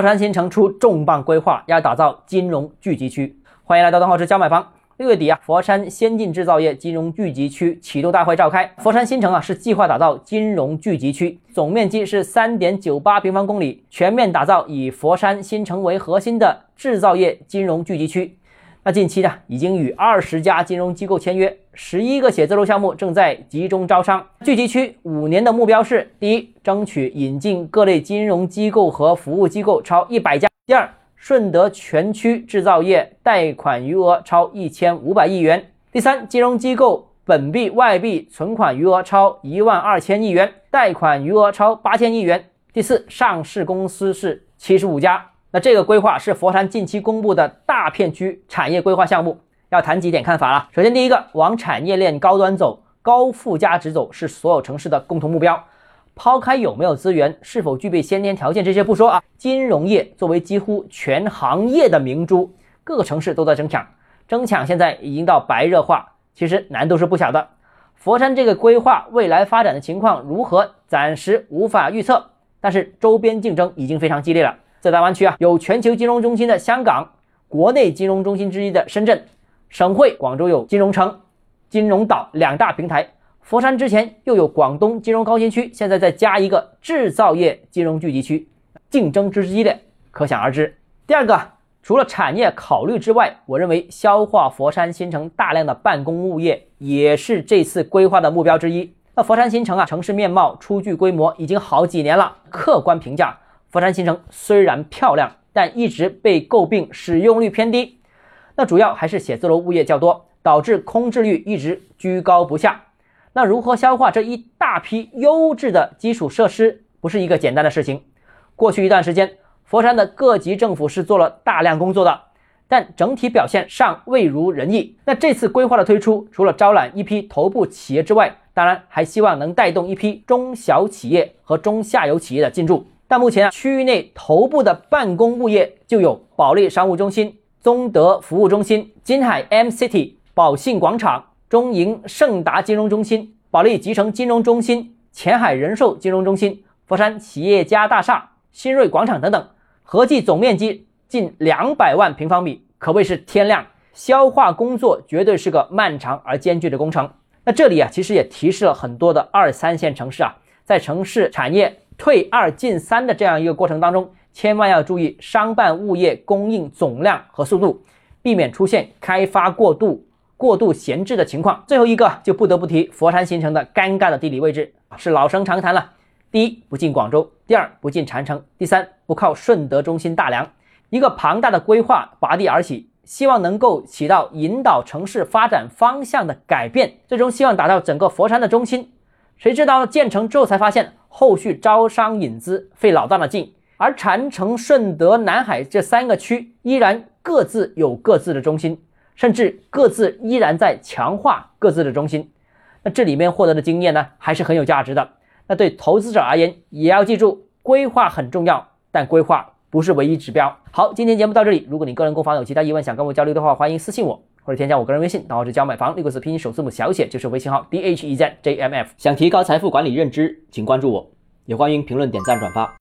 佛山新城出重磅规划，要打造金融聚集区。欢迎来到东浩之教买房。六月底啊，佛山先进制造业金融聚集区启动大会召开。佛山新城啊是计划打造金融聚集区，总面积是三点九八平方公里，全面打造以佛山新城为核心的制造业金融聚集区。近期呢，已经与二十家金融机构签约，十一个写字楼项目正在集中招商。聚集区五年的目标是：第一，争取引进各类金融机构和服务机构超一百家；第二，顺德全区制造业贷款余额超一千五百亿元；第三，金融机构本币、外币存款余额超一万二千亿元，贷款余额超八千亿元；第四，上市公司是七十五家。那这个规划是佛山近期公布的大片区产业规划项目，要谈几点看法了。首先，第一个，往产业链高端走，高附加值走，是所有城市的共同目标。抛开有没有资源，是否具备先天条件这些不说啊，金融业作为几乎全行业的明珠，各个城市都在争抢，争抢现在已经到白热化，其实难度是不小的。佛山这个规划未来发展的情况如何，暂时无法预测，但是周边竞争已经非常激烈了。在大湾区啊，有全球金融中心的香港，国内金融中心之一的深圳，省会广州有金融城、金融岛两大平台。佛山之前又有广东金融高新区，现在再加一个制造业金融聚集区，竞争之激烈可想而知。第二个，除了产业考虑之外，我认为消化佛山新城大量的办公物业也是这次规划的目标之一。那佛山新城啊，城市面貌、初具规模已经好几年了，客观评价。佛山新城虽然漂亮，但一直被诟病使用率偏低。那主要还是写字楼物业较多，导致空置率一直居高不下。那如何消化这一大批优质的基础设施，不是一个简单的事情。过去一段时间，佛山的各级政府是做了大量工作的，但整体表现尚未如人意。那这次规划的推出，除了招揽一批头部企业之外，当然还希望能带动一批中小企业和中下游企业的进驻。但目前啊，区域内头部的办公物业就有保利商务中心、中德服务中心、金海 M City、宝信广场、中银盛达金融中心、保利集成金融中心、前海人寿金融中心、佛山企业家大厦、新锐广场等等，合计总面积近两百万平方米，可谓是天量。消化工作绝对是个漫长而艰巨的工程。那这里啊，其实也提示了很多的二三线城市啊，在城市产业。退二进三的这样一个过程当中，千万要注意商办物业供应总量和速度，避免出现开发过度、过度闲置的情况。最后一个就不得不提佛山新城的尴尬的地理位置，是老生常谈了。第一，不进广州；第二，不进禅城；第三，不靠顺德中心大梁。一个庞大的规划拔地而起，希望能够起到引导城市发展方向的改变，最终希望达到整个佛山的中心。谁知道建成之后才发现。后续招商引资费老大的劲，而禅城、顺德、南海这三个区依然各自有各自的中心，甚至各自依然在强化各自的中心。那这里面获得的经验呢，还是很有价值的。那对投资者而言，也要记住，规划很重要，但规划不是唯一指标。好，今天节目到这里。如果你个人购房有其他疑问，想跟我交流的话，欢迎私信我。或者添加我个人微信，然后是教买房六个字拼音首字母小写就是微信号 d h e z j m f。想提高财富管理认知，请关注我，也欢迎评论、点赞、转发。